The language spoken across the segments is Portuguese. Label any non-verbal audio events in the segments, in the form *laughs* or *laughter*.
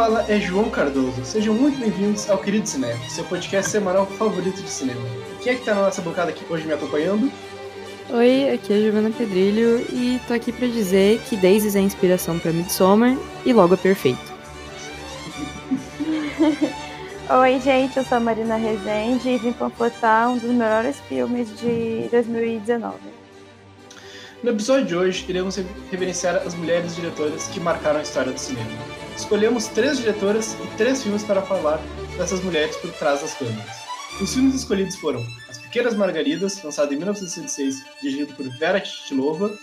Fala é João Cardoso. Sejam muito bem-vindos ao Querido Cinema, seu podcast semanal favorito de cinema. Quem é que tá na nossa bancada aqui hoje me acompanhando? Oi, aqui é a Giovana Pedrilho e tô aqui pra dizer que Daisy é a inspiração pra Midsommar e logo é perfeito. *laughs* Oi, gente, eu sou a Marina Rezende e vim panfletar um dos melhores filmes de 2019. No episódio de hoje, iremos reverenciar as mulheres diretoras que marcaram a história do cinema. Escolhemos três diretoras e três filmes para falar dessas mulheres por trás das câmeras. Os filmes escolhidos foram As Pequenas Margaridas, lançado em 1966, dirigido por Vera Titilova,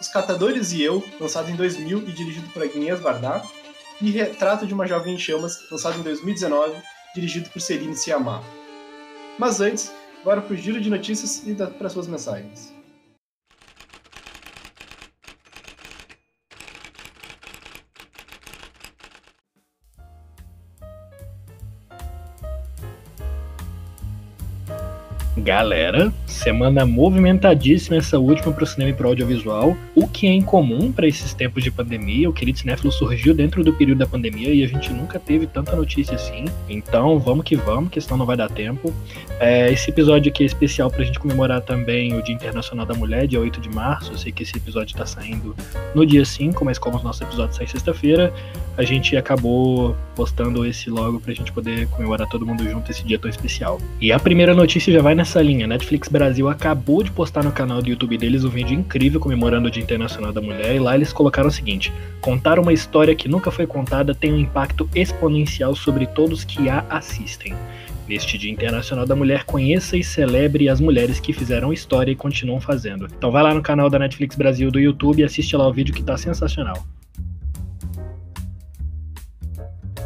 Os Catadores e Eu, lançado em 2000 e dirigido por Agnieszka Varda, e Retrato de uma Jovem em Chamas, lançado em 2019, dirigido por Celine Sciamma. Mas antes, bora pro giro de notícias e para suas mensagens. Galera, semana movimentadíssima essa última para o cinema e para o audiovisual, o que é incomum para esses tempos de pandemia. O Querido Cinéfilo surgiu dentro do período da pandemia e a gente nunca teve tanta notícia assim. Então vamos que vamos, que senão não vai dar tempo. É, esse episódio aqui é especial para a gente comemorar também o Dia Internacional da Mulher, dia 8 de março. Eu sei que esse episódio está saindo no dia 5, mas como os nossos episódios saem sexta-feira, a gente acabou postando esse logo para a gente poder comemorar todo mundo junto esse dia tão especial. E a primeira notícia já vai nessa nessa linha, Netflix Brasil acabou de postar no canal do YouTube deles um vídeo incrível comemorando o Dia Internacional da Mulher e lá eles colocaram o seguinte: contar uma história que nunca foi contada tem um impacto exponencial sobre todos que a assistem. Neste Dia Internacional da Mulher, conheça e celebre as mulheres que fizeram história e continuam fazendo. Então vai lá no canal da Netflix Brasil do YouTube e assiste lá o vídeo que tá sensacional.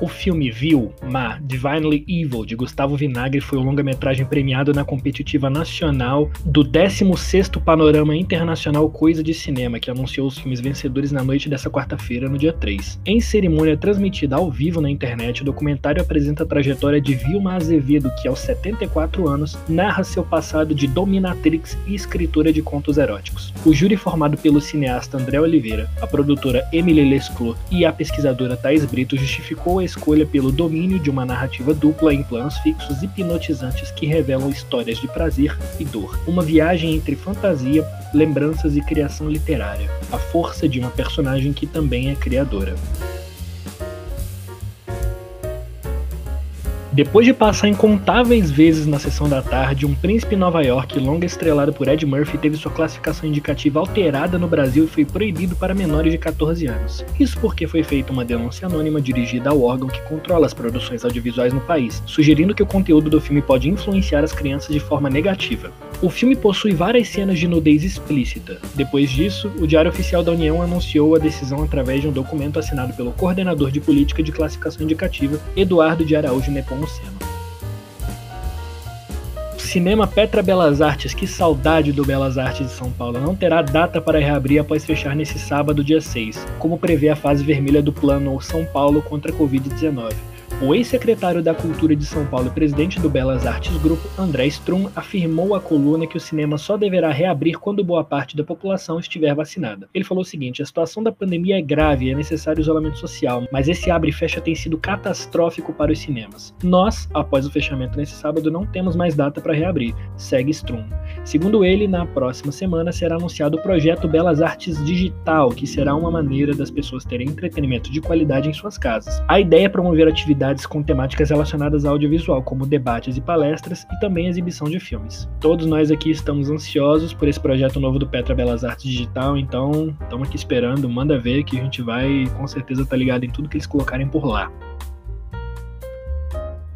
O filme Viu, Ma, Divinely Evil, de Gustavo Vinagre, foi o longa-metragem premiado na competitiva nacional do 16º Panorama Internacional Coisa de Cinema, que anunciou os filmes vencedores na noite dessa quarta-feira, no dia 3. Em cerimônia transmitida ao vivo na internet, o documentário apresenta a trajetória de Vilma Azevedo, que aos 74 anos narra seu passado de dominatrix e escritora de contos eróticos. O júri formado pelo cineasta André Oliveira, a produtora Emily Lesclos e a pesquisadora Thais Brito justificou a escolha pelo domínio de uma narrativa dupla em planos fixos hipnotizantes que revelam histórias de prazer e dor. Uma viagem entre fantasia, lembranças e criação literária. A força de uma personagem que também é criadora. Depois de passar incontáveis vezes na sessão da tarde, Um Príncipe em Nova York, longa estrelado por Ed Murphy, teve sua classificação indicativa alterada no Brasil e foi proibido para menores de 14 anos. Isso porque foi feita uma denúncia anônima dirigida ao órgão que controla as produções audiovisuais no país, sugerindo que o conteúdo do filme pode influenciar as crianças de forma negativa. O filme possui várias cenas de nudez explícita. Depois disso, o Diário Oficial da União anunciou a decisão através de um documento assinado pelo coordenador de política de classificação indicativa, Eduardo de Araújo Nepom Nepomuceno. Cinema Petra Belas Artes, que saudade do Belas Artes de São Paulo, não terá data para reabrir após fechar nesse sábado, dia 6, como prevê a fase vermelha do plano São Paulo contra a Covid-19. O ex-secretário da Cultura de São Paulo e presidente do Belas Artes Grupo, André Strum, afirmou à coluna que o cinema só deverá reabrir quando boa parte da população estiver vacinada. Ele falou o seguinte: a situação da pandemia é grave e é necessário isolamento social, mas esse abre e fecha tem sido catastrófico para os cinemas. Nós, após o fechamento nesse sábado, não temos mais data para reabrir, segue Strum. Segundo ele, na próxima semana será anunciado o projeto Belas Artes Digital, que será uma maneira das pessoas terem entretenimento de qualidade em suas casas. A ideia é promover atividades atividades com temáticas relacionadas ao audiovisual, como debates e palestras e também exibição de filmes. Todos nós aqui estamos ansiosos por esse projeto novo do Petra Belas Artes Digital, então estamos aqui esperando, manda ver que a gente vai com certeza estar tá ligado em tudo que eles colocarem por lá.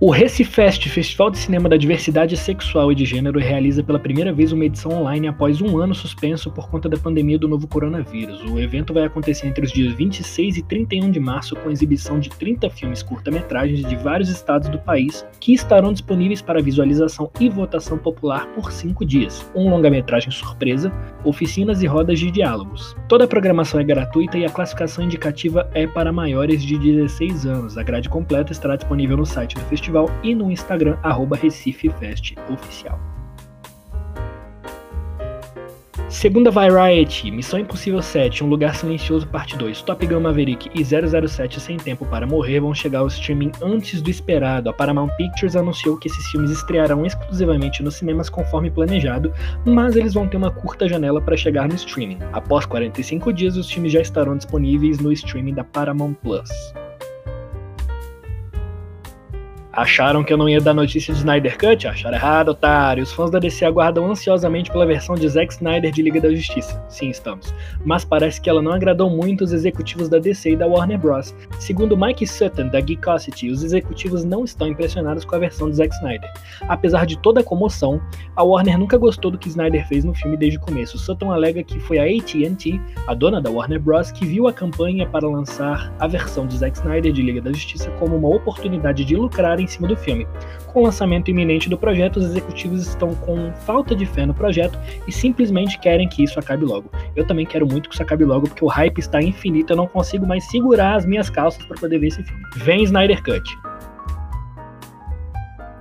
O Recifest, Festival de Cinema da Diversidade Sexual e de Gênero, realiza pela primeira vez uma edição online após um ano suspenso por conta da pandemia do novo coronavírus. O evento vai acontecer entre os dias 26 e 31 de março, com exibição de 30 filmes curta-metragens de vários estados do país, que estarão disponíveis para visualização e votação popular por cinco dias. Um longa-metragem surpresa, oficinas e rodas de diálogos. Toda a programação é gratuita e a classificação indicativa é para maiores de 16 anos. A grade completa estará disponível no site do festival festival e no Instagram, ReciFeFestOficial. Segunda Variety, Missão Impossível 7, Um Lugar Silencioso Parte 2, Top Gun Maverick e 007 Sem Tempo para Morrer vão chegar ao streaming antes do esperado. A Paramount Pictures anunciou que esses filmes estrearão exclusivamente nos cinemas conforme planejado, mas eles vão ter uma curta janela para chegar no streaming. Após 45 dias, os filmes já estarão disponíveis no streaming da Paramount Plus. Acharam que eu não ia dar notícia de Snyder Cut? Acharam errado, otário. Os fãs da DC aguardam ansiosamente pela versão de Zack Snyder de Liga da Justiça. Sim, estamos. Mas parece que ela não agradou muito os executivos da DC e da Warner Bros. Segundo Mike Sutton, da Geekosity, os executivos não estão impressionados com a versão de Zack Snyder. Apesar de toda a comoção, a Warner nunca gostou do que Snyder fez no filme desde o começo. Sutton alega que foi a AT&T, a dona da Warner Bros., que viu a campanha para lançar a versão de Zack Snyder de Liga da Justiça como uma oportunidade de lucrar em cima do filme. Com o lançamento iminente do projeto, os executivos estão com falta de fé no projeto e simplesmente querem que isso acabe logo. Eu também quero muito que isso acabe logo porque o hype está infinito, eu não consigo mais segurar as minhas calças para poder ver esse filme. Vem Snyder Cut.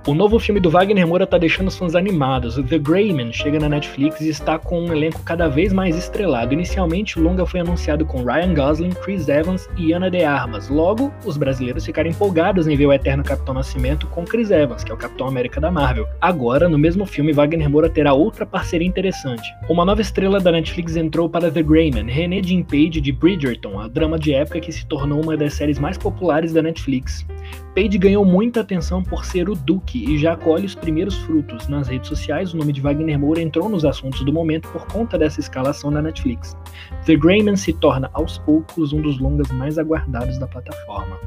O novo filme do Wagner Moura tá deixando os fãs animados. The Greyman chega na Netflix e está com um elenco cada vez mais estrelado. Inicialmente, o longa foi anunciado com Ryan Gosling, Chris Evans e Ana de Armas. Logo, os brasileiros ficaram empolgados em ver o eterno Capitão Nascimento com Chris Evans, que é o Capitão América da Marvel. Agora, no mesmo filme, Wagner Moura terá outra parceria interessante. Uma nova estrela da Netflix entrou para The Greyman, René Jean Page de Bridgerton, a drama de época que se tornou uma das séries mais populares da Netflix. Page ganhou muita atenção por ser o Duque e já colhe os primeiros frutos. Nas redes sociais, o nome de Wagner Moura entrou nos assuntos do momento por conta dessa escalação na Netflix. The Greyman se torna, aos poucos, um dos longas mais aguardados da plataforma.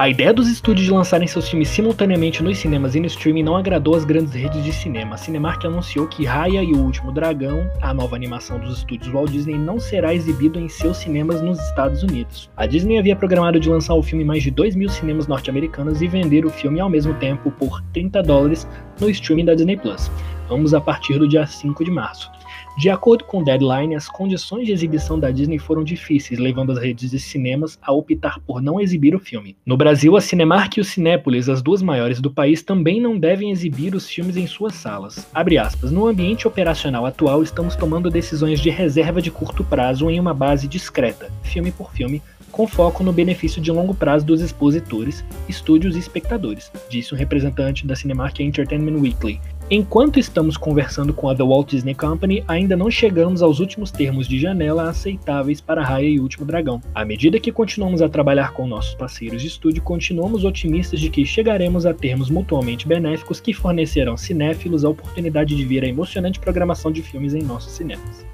A ideia dos estúdios de lançarem seus filmes simultaneamente nos cinemas e no streaming não agradou as grandes redes de cinema. A Cinemark anunciou que Raya e o Último Dragão, a nova animação dos estúdios Walt Disney, não será exibido em seus cinemas nos Estados Unidos. A Disney havia programado de lançar o filme em mais de 2 mil cinemas norte-americanos e vender o filme ao mesmo tempo por 30 dólares no streaming da Disney Plus. Vamos a partir do dia 5 de março. De acordo com Deadline, as condições de exibição da Disney foram difíceis, levando as redes de cinemas a optar por não exibir o filme. No Brasil, a Cinemark e o Cinépolis, as duas maiores do país, também não devem exibir os filmes em suas salas. Aspas, no ambiente operacional atual, estamos tomando decisões de reserva de curto prazo em uma base discreta, filme por filme, com foco no benefício de longo prazo dos expositores, estúdios e espectadores, disse um representante da Cinemark Entertainment Weekly, Enquanto estamos conversando com a The Walt Disney Company, ainda não chegamos aos últimos termos de janela aceitáveis para Raya e o Último Dragão. À medida que continuamos a trabalhar com nossos parceiros de estúdio, continuamos otimistas de que chegaremos a termos mutuamente benéficos que fornecerão cinéfilos a oportunidade de ver a emocionante programação de filmes em nossos cinemas.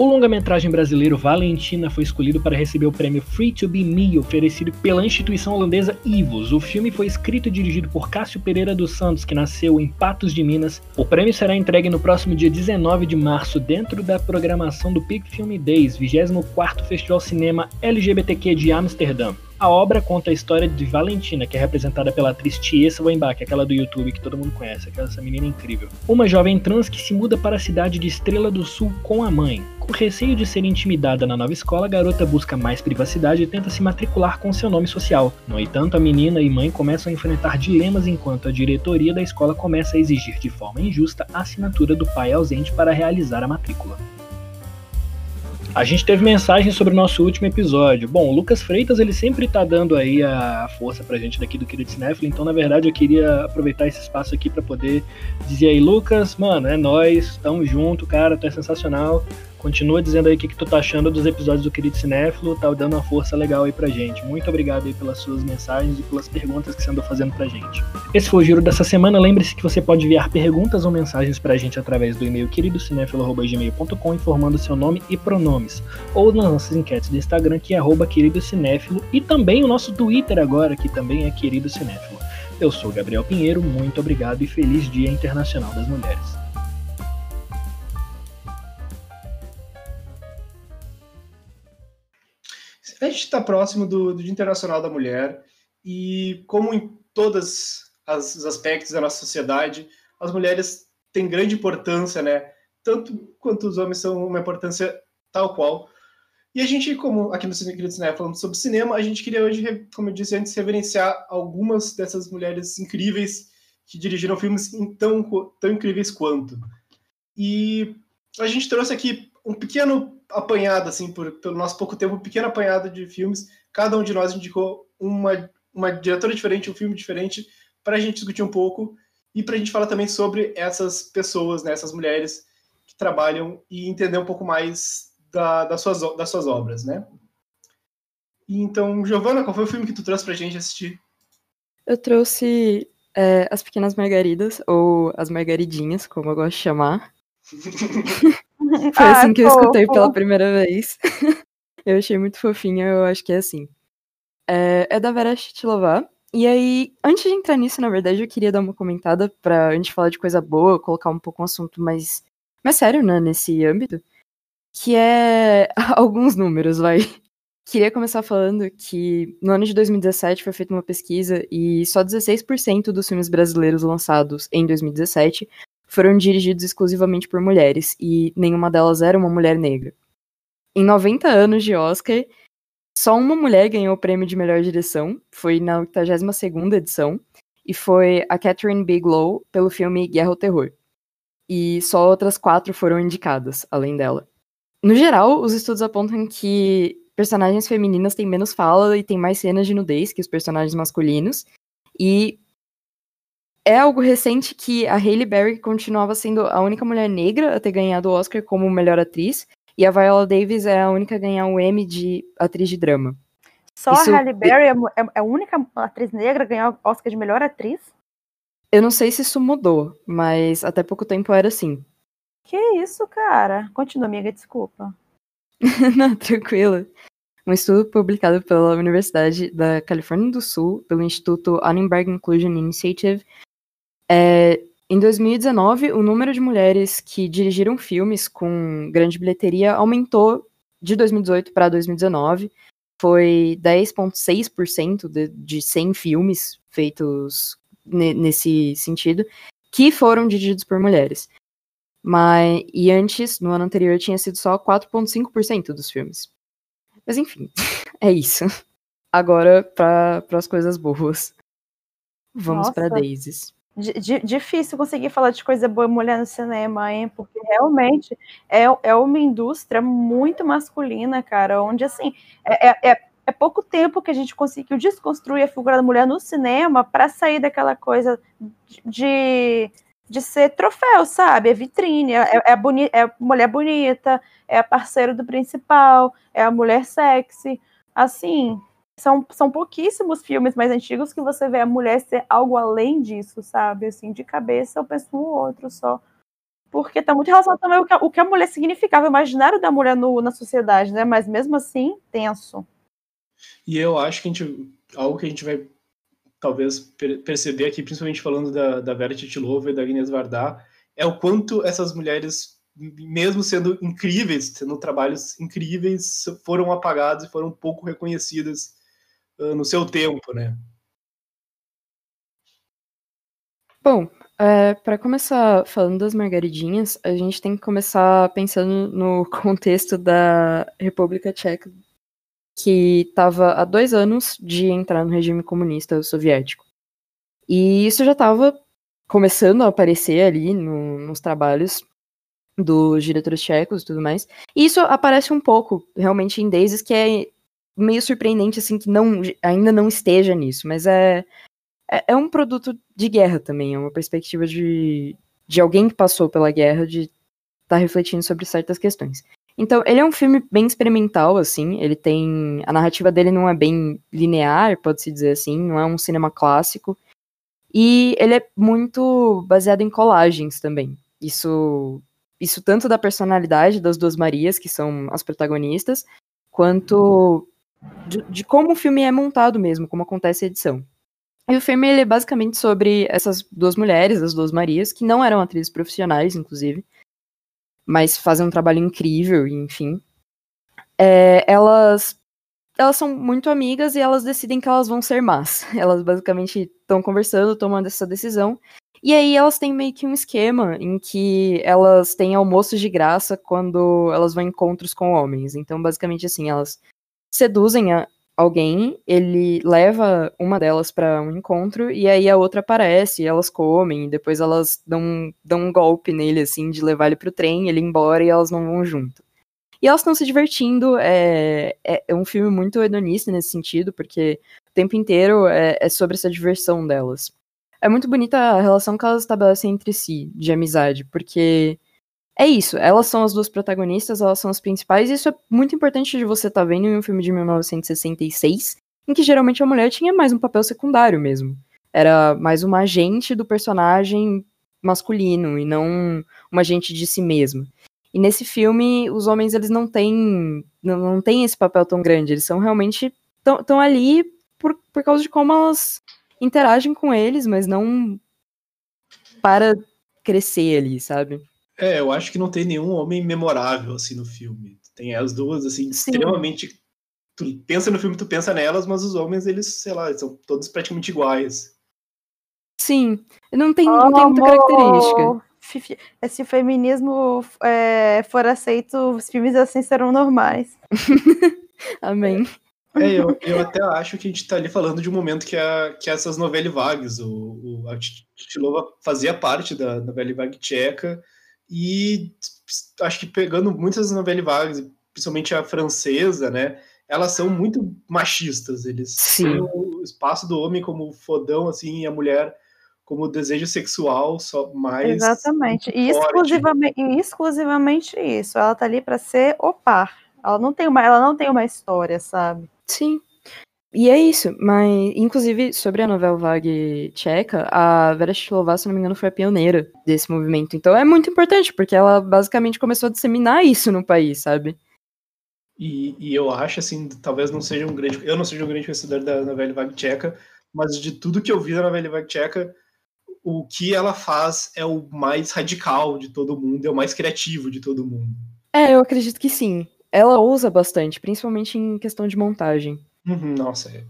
O longa-metragem brasileiro Valentina foi escolhido para receber o prêmio Free to Be Me, oferecido pela instituição holandesa IVOS. O filme foi escrito e dirigido por Cássio Pereira dos Santos, que nasceu em Patos de Minas. O prêmio será entregue no próximo dia 19 de março, dentro da programação do Peak Film Days, 24º Festival Cinema LGBTQ de Amsterdã. A obra conta a história de Valentina, que é representada pela atriz Tiesa Weinbach, aquela do YouTube que todo mundo conhece, aquela essa menina incrível. Uma jovem trans que se muda para a cidade de Estrela do Sul com a mãe. Com receio de ser intimidada na nova escola, a garota busca mais privacidade e tenta se matricular com seu nome social. No entanto, a menina e mãe começam a enfrentar dilemas enquanto a diretoria da escola começa a exigir de forma injusta a assinatura do pai ausente para realizar a matrícula. A gente teve mensagem sobre o nosso último episódio. Bom, o Lucas Freitas, ele sempre tá dando aí a força pra gente daqui do Querido Cinefilo, então na verdade eu queria aproveitar esse espaço aqui para poder dizer aí, Lucas, mano, é nós, tamo junto, cara, tu é sensacional. Continua dizendo aí o que, que tu tá achando dos episódios do Querido Cinéfilo, tá dando uma força legal aí pra gente. Muito obrigado aí pelas suas mensagens e pelas perguntas que você andou fazendo pra gente. Esse foi o giro dessa semana. Lembre-se que você pode enviar perguntas ou mensagens pra gente através do e-mail queridocinéfilo.gmail.com informando seu nome e pronomes. Ou nas nossas enquetes do Instagram, que é arroba queridocinéfilo, e também o nosso Twitter agora, que também é Querido Cinéfilo. Eu sou Gabriel Pinheiro, muito obrigado e feliz Dia Internacional das Mulheres. A gente está próximo do, do, Dia Internacional da Mulher e, como em todos os aspectos da nossa sociedade, as mulheres têm grande importância, né? Tanto quanto os homens são uma importância tal qual. E a gente, como aqui no Cine Querido Cinema, falando sobre cinema, a gente queria hoje, como eu disse antes, reverenciar algumas dessas mulheres incríveis que dirigiram filmes tão, tão incríveis quanto. E a gente trouxe aqui um pequeno apanhado, assim, por, pelo nosso pouco tempo, um pequeno apanhado de filmes. Cada um de nós indicou uma, uma diretora diferente, um filme diferente, para a gente discutir um pouco e para a gente falar também sobre essas pessoas, né, essas mulheres que trabalham e entender um pouco mais da, das, suas, das suas obras, né? Então, Giovana, qual foi o filme que tu trouxe para a gente assistir? Eu trouxe é, As Pequenas Margaridas, ou As Margaridinhas, como eu gosto de chamar. *laughs* *laughs* Foi ah, assim que eu escutei pela primeira vez. *laughs* eu achei muito fofinha, eu acho que é assim. É, é da Vera Chitlova. E aí, antes de entrar nisso, na verdade, eu queria dar uma comentada pra gente falar de coisa boa, colocar um pouco um assunto mais, mais sério, né, nesse âmbito. Que é *laughs* alguns números, vai. Queria começar falando que no ano de 2017 foi feita uma pesquisa e só 16% dos filmes brasileiros lançados em 2017 foram dirigidos exclusivamente por mulheres, e nenhuma delas era uma mulher negra. Em 90 anos de Oscar, só uma mulher ganhou o prêmio de melhor direção, foi na 82ª edição, e foi a Catherine Bigelow pelo filme Guerra ao Terror. E só outras quatro foram indicadas, além dela. No geral, os estudos apontam que personagens femininas têm menos fala e têm mais cenas de nudez que os personagens masculinos, e é algo recente que a Hailey Berry continuava sendo a única mulher negra a ter ganhado o Oscar como melhor atriz, e a Viola Davis é a única a ganhar o Emmy de atriz de drama. Só Isso... a Halle Berry é, é, é a única atriz negra a ganhar o Oscar de melhor atriz? Eu não sei se isso mudou, mas até pouco tempo era assim. Que isso, cara? Continua, amiga, desculpa. *laughs* não, tranquilo. Um estudo publicado pela Universidade da Califórnia do Sul, pelo Instituto Annenberg Inclusion Initiative, é, em 2019, o número de mulheres que dirigiram filmes com grande bilheteria aumentou de 2018 para 2019. Foi 10,6% de, de 100 filmes feitos nesse sentido que foram dirigidos por mulheres. Mas, e antes, no ano anterior, tinha sido só 4,5% dos filmes. Mas enfim, *laughs* é isso. Agora, para as coisas boas. Vamos para Daisies difícil conseguir falar de coisa boa mulher no cinema, hein? Porque realmente é, é uma indústria muito masculina, cara, onde assim é, é, é, é pouco tempo que a gente conseguiu desconstruir a figura da mulher no cinema para sair daquela coisa de, de ser troféu, sabe? É vitrine, é, é, boni é mulher bonita, é a parceira do principal, é a mulher sexy. Assim, são, são pouquíssimos filmes mais antigos que você vê a mulher ser algo além disso, sabe? Assim, de cabeça eu penso um outro só. Porque tá muito relacionado também o que, a, o que a mulher significava, o imaginário da mulher no, na sociedade, né? Mas mesmo assim, tenso. E eu acho que a gente, algo que a gente vai talvez perceber aqui, principalmente falando da, da Vera Titilova e da Agnes Varda, é o quanto essas mulheres, mesmo sendo incríveis, tendo trabalhos incríveis, foram apagadas e foram pouco reconhecidas no seu tempo, né? Bom, é, para começar falando das margaridinhas, a gente tem que começar pensando no *laughs* contexto da República Tcheca, que estava há dois anos de entrar no regime comunista soviético. E isso já estava começando a aparecer ali no, nos trabalhos dos diretores tchecos e tudo mais. E isso aparece um pouco, realmente, em Daisies, que é meio surpreendente, assim, que não, ainda não esteja nisso, mas é, é, é um produto de guerra também, é uma perspectiva de, de alguém que passou pela guerra, de estar tá refletindo sobre certas questões. Então, ele é um filme bem experimental, assim. Ele tem. A narrativa dele não é bem linear, pode-se dizer assim, não é um cinema clássico. E ele é muito baseado em colagens também. Isso, isso tanto da personalidade das duas Marias, que são as protagonistas, quanto de, de como o filme é montado mesmo, como acontece a edição. E o filme ele é basicamente sobre essas duas mulheres, as duas Marias, que não eram atrizes profissionais, inclusive, mas fazem um trabalho incrível, enfim. É, elas elas são muito amigas e elas decidem que elas vão ser más. *laughs* Elas basicamente estão conversando, tomando essa decisão. E aí elas têm meio que um esquema em que elas têm almoços de graça quando elas vão em encontros com homens. Então, basicamente assim, elas seduzem a, alguém, ele leva uma delas para um encontro e aí a outra aparece, e elas comem, depois elas dão, dão um golpe nele, assim, de levar ele pro trem, ele embora e elas não vão junto. E elas estão se divertindo, é, é, é, um filme muito hedonista nesse sentido, porque o tempo inteiro é, é sobre essa diversão delas. É muito bonita a relação que elas estabelecem entre si, de amizade, porque é isso, elas são as duas protagonistas, elas são as principais, e isso é muito importante de você estar tá vendo em um filme de 1966, em que geralmente a mulher tinha mais um papel secundário mesmo. Era mais uma agente do personagem masculino e não uma agente de si mesmo. E nesse filme, os homens eles não têm não, não têm esse papel tão grande, eles são realmente estão ali por, por causa de como elas interagem com eles, mas não para crescer ali, sabe? É, eu acho que não tem nenhum homem memorável, assim, no filme. Tem as duas, assim, Sim. extremamente. Tu pensa no filme, tu pensa nelas, mas os homens, eles, sei lá, são todos praticamente iguais. Sim, não tem, não tem muita característica. Se o feminismo é, for aceito, os filmes assim serão normais. *laughs* Amém. É, eu, eu até acho que a gente está ali falando de um momento que, a, que essas novelas vagas, o, o, a Titilova fazia parte da novela vague tcheca, e acho que pegando muitas novelas vagas, principalmente a francesa, né? Elas são muito machistas. Eles Sim. têm o espaço do homem como fodão, assim, e a mulher como desejo sexual só mais. Exatamente. E exclusivamente, exclusivamente isso. Ela tá ali para ser o par. Ela não tem uma, ela não tem uma história, sabe? Sim. E é isso, mas inclusive sobre a novela vague tcheca, a Vera Shilova, se não me engano, foi a pioneira desse movimento. Então é muito importante, porque ela basicamente começou a disseminar isso no país, sabe? E, e eu acho, assim, talvez não seja um grande. Eu não seja um grande conhecedor da novela vague tcheca, mas de tudo que eu vi da novela vague tcheca, o que ela faz é o mais radical de todo mundo, é o mais criativo de todo mundo. É, eu acredito que sim. Ela usa bastante, principalmente em questão de montagem. Uhum, nossa, é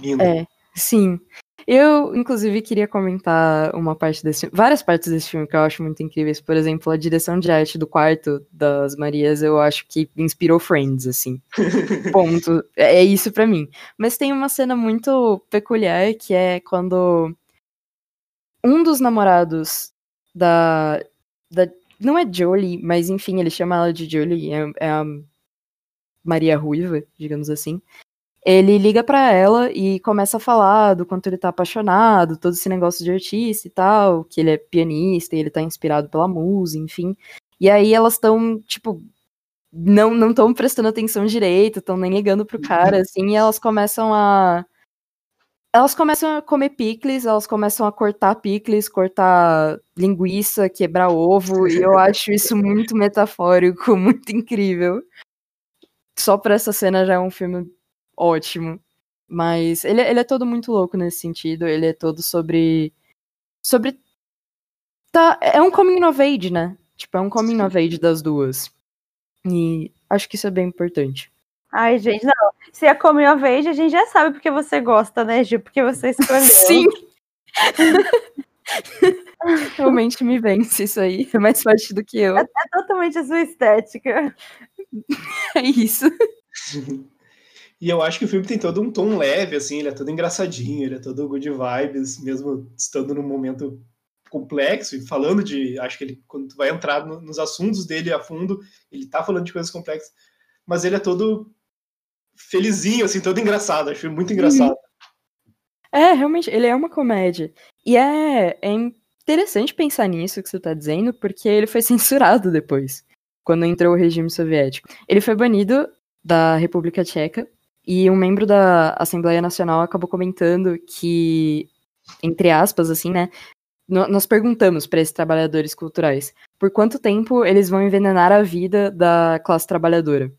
lindo. É, sim. Eu, inclusive, queria comentar uma parte desse várias partes desse filme que eu acho muito incríveis. Por exemplo, a direção de arte do quarto das Marias, eu acho que inspirou Friends, assim. *laughs* Ponto. É, é isso para mim. Mas tem uma cena muito peculiar que é quando um dos namorados da. da não é Jolie, mas enfim, ele chama ela de Jolie, é, é a Maria Ruiva, digamos assim ele liga para ela e começa a falar do quanto ele tá apaixonado, todo esse negócio de artista e tal, que ele é pianista e ele tá inspirado pela música, enfim. E aí elas estão, tipo, não não estão prestando atenção direito, estão nem ligando pro cara, uhum. assim, e elas começam a elas começam a comer picles, elas começam a cortar picles, cortar linguiça, quebrar ovo, e eu acho isso muito metafórico, *laughs* muito incrível. Só por essa cena já é um filme ótimo. Mas ele, ele é todo muito louco nesse sentido. Ele é todo sobre. Sobre. Tá, é um coming of age, né? Tipo, é um coming of age das duas. E acho que isso é bem importante. Ai, gente, não. Se é coming of age, a gente já sabe porque você gosta, né, Gil? Porque você *laughs* escolheu. Sim! Realmente me vence isso aí. É mais forte do que eu. É, é totalmente a sua estética. *laughs* É isso. *laughs* E eu acho que o filme tem todo um tom leve, assim, ele é todo engraçadinho, ele é todo good vibes, mesmo estando num momento complexo e falando de. Acho que ele, quando tu vai entrar no, nos assuntos dele a fundo, ele tá falando de coisas complexas, mas ele é todo felizinho, assim, todo engraçado. Acho muito engraçado. Uhum. É, realmente, ele é uma comédia. E é, é interessante pensar nisso que você tá dizendo, porque ele foi *laughs* censurado depois. quando entrou o regime soviético. Ele foi banido da República Tcheca e um membro da Assembleia Nacional acabou comentando que, entre aspas, assim, né? Nós perguntamos para esses trabalhadores culturais por quanto tempo eles vão envenenar a vida da classe trabalhadora.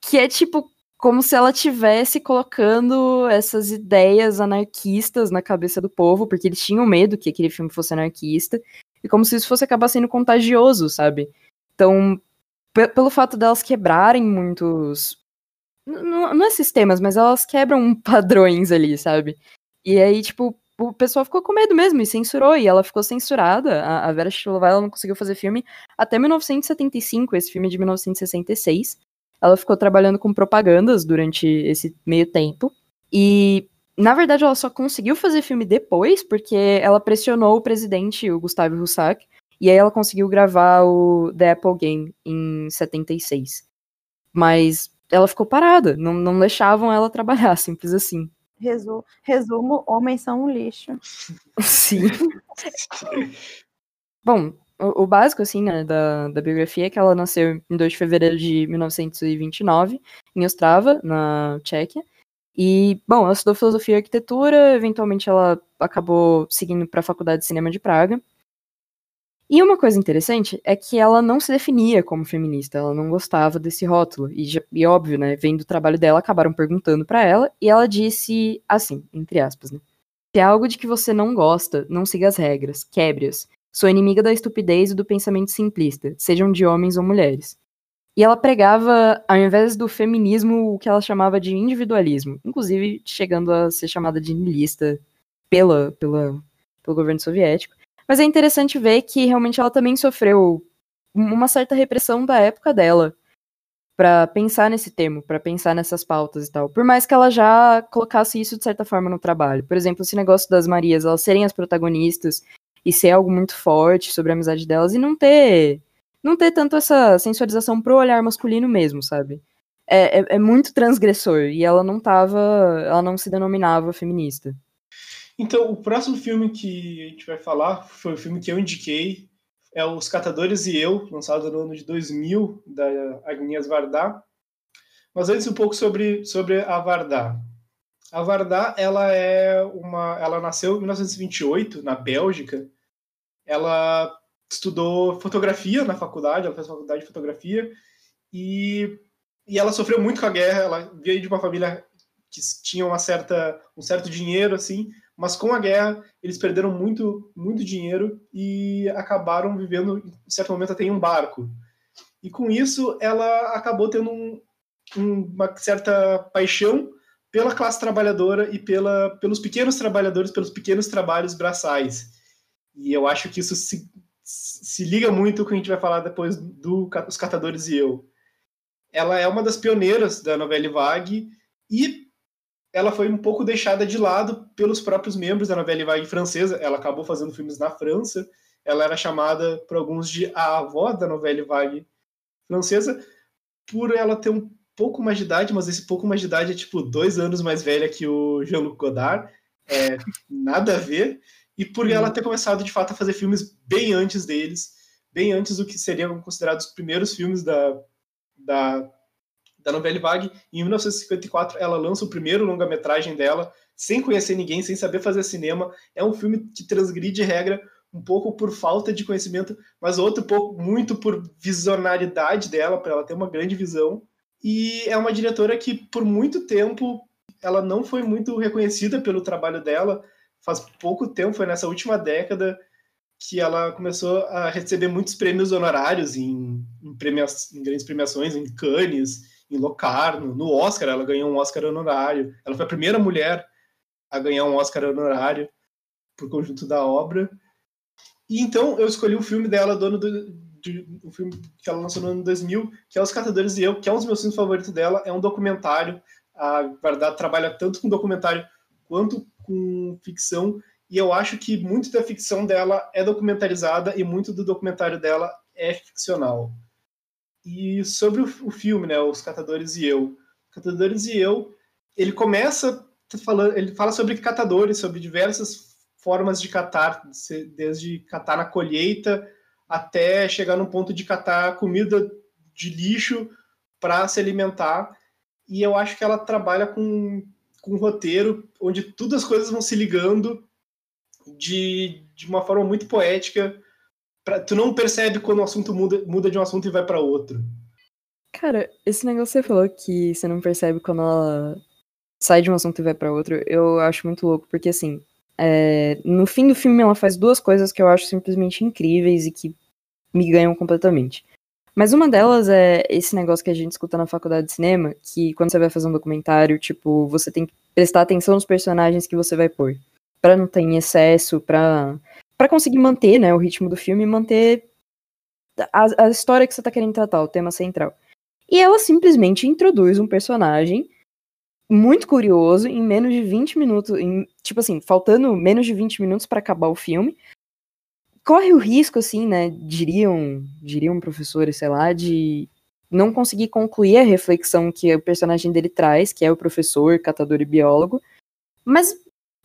Que é tipo como se ela tivesse colocando essas ideias anarquistas na cabeça do povo, porque eles tinham medo que aquele filme fosse anarquista, e como se isso fosse acabar sendo contagioso, sabe? Então, pelo fato delas quebrarem muitos. Não, não é sistemas, mas elas quebram *laughs* padrões ali, sabe? E aí, tipo, o pessoal ficou com medo mesmo e censurou, e ela ficou censurada. A, a Vera Shilova, ela não conseguiu fazer filme até 1975, esse filme é de 1966. Ela ficou trabalhando com propagandas durante esse meio tempo. E, na verdade, ela só conseguiu fazer filme depois, porque ela pressionou o presidente, o Gustavo Roussac, e aí ela conseguiu gravar o The Apple Game em 76. Mas ela ficou parada, não, não deixavam ela trabalhar, *laughs* simples assim. Resumo, resumo, homens são um lixo. *laughs* Sim. Bom, o, o, básico, assim, né, da, da biografia é que ela nasceu em 2 de fevereiro de 1929, em Ostrava, na Tchequia. E, bom, ela estudou filosofia e arquitetura, eventualmente ela acabou seguindo para a Faculdade de Cinema de Praga. E uma coisa interessante é que ela não se definia como feminista, ela não gostava desse rótulo. E, e óbvio, né, vendo o trabalho dela, acabaram perguntando para ela, e ela disse assim, entre aspas, né? Se é algo de que você não gosta, não siga as regras, quebre-as. Sou inimiga da estupidez e do pensamento simplista, sejam de homens ou mulheres. E ela pregava, ao invés do feminismo, o que ela chamava de individualismo, inclusive chegando a ser chamada de niilista pela, pela, pelo governo soviético. Mas é interessante ver que realmente ela também sofreu uma certa repressão da época dela para pensar nesse tema, para pensar nessas pautas e tal. Por mais que ela já colocasse isso de certa forma no trabalho. Por exemplo, esse negócio das Marias, elas serem as protagonistas e ser algo muito forte sobre a amizade delas e não ter não ter tanto essa sensualização pro olhar masculino mesmo, sabe? É, é, é muito transgressor e ela não tava, ela não se denominava feminista. Então, o próximo filme que a gente vai falar foi o filme que eu indiquei, é Os Catadores e Eu, lançado no ano de 2000, da Agnieszka Varda. Mas antes um pouco sobre, sobre a Varda. A Varda, ela é uma, ela nasceu em 1928 na Bélgica. Ela estudou fotografia na faculdade, ela fez faculdade de fotografia e, e ela sofreu muito com a guerra. Ela veio de uma família que tinha uma certa, um certo dinheiro assim, mas com a guerra eles perderam muito, muito dinheiro e acabaram vivendo, em certo momento, até em um barco. E com isso ela acabou tendo um, um, uma certa paixão pela classe trabalhadora e pela, pelos pequenos trabalhadores, pelos pequenos trabalhos braçais. E eu acho que isso se, se liga muito com o que a gente vai falar depois do Os Catadores e Eu. Ela é uma das pioneiras da novela Vague e ela foi um pouco deixada de lado pelos próprios membros da Novelle Vague francesa. Ela acabou fazendo filmes na França. Ela era chamada por alguns de a avó da Novelle Vague francesa, por ela ter um pouco mais de idade, mas esse pouco mais de idade é tipo dois anos mais velha que o Jean-Luc Godard. É, nada a ver. E por ela ter começado de fato a fazer filmes bem antes deles, bem antes do que seriam considerados os primeiros filmes da, da da Novelle Vague. Em 1954, ela lança o primeiro longa-metragem dela, sem conhecer ninguém, sem saber fazer cinema. É um filme que transgride regra um pouco por falta de conhecimento, mas outro pouco muito por visionaridade dela, para ela ter uma grande visão. E é uma diretora que por muito tempo ela não foi muito reconhecida pelo trabalho dela. Faz pouco tempo, foi nessa última década que ela começou a receber muitos prêmios honorários em, em, premia em grandes premiações, em Cannes, em Locarno, no Oscar, ela ganhou um Oscar honorário. Ela foi a primeira mulher a ganhar um Oscar honorário por conjunto da obra. E então eu escolhi o filme dela do do, de, o filme que ela lançou no ano 2000, que é Os Catadores e Eu, que é um dos meus filmes favoritos dela, é um documentário. A verdade trabalha tanto com documentário quanto com ficção, e eu acho que muito da ficção dela é documentarizada e muito do documentário dela é ficcional. E sobre o, o filme, né, Os Catadores e Eu. Catadores e Eu, ele começa falando, ele fala sobre catadores, sobre diversas formas de catar, desde catar na colheita até chegar no ponto de catar comida de lixo para se alimentar. E eu acho que ela trabalha com, com um roteiro onde todas as coisas vão se ligando de, de uma forma muito poética. Pra, tu não percebe quando o assunto muda, muda de um assunto e vai para outro. Cara, esse negócio que você falou que você não percebe quando ela sai de um assunto e vai para outro, eu acho muito louco, porque assim, é, no fim do filme ela faz duas coisas que eu acho simplesmente incríveis e que me ganham completamente. Mas uma delas é esse negócio que a gente escuta na faculdade de cinema, que quando você vai fazer um documentário, tipo, você tem que prestar atenção nos personagens que você vai pôr. Pra não ter em excesso, pra, pra conseguir manter, né, o ritmo do filme manter a, a história que você tá querendo tratar, o tema central. E ela simplesmente introduz um personagem muito curioso em menos de 20 minutos, em, tipo assim, faltando menos de 20 minutos para acabar o filme. Corre o risco, assim, né, diriam, diriam professores, sei lá, de não conseguir concluir a reflexão que o personagem dele traz, que é o professor, catador e biólogo. Mas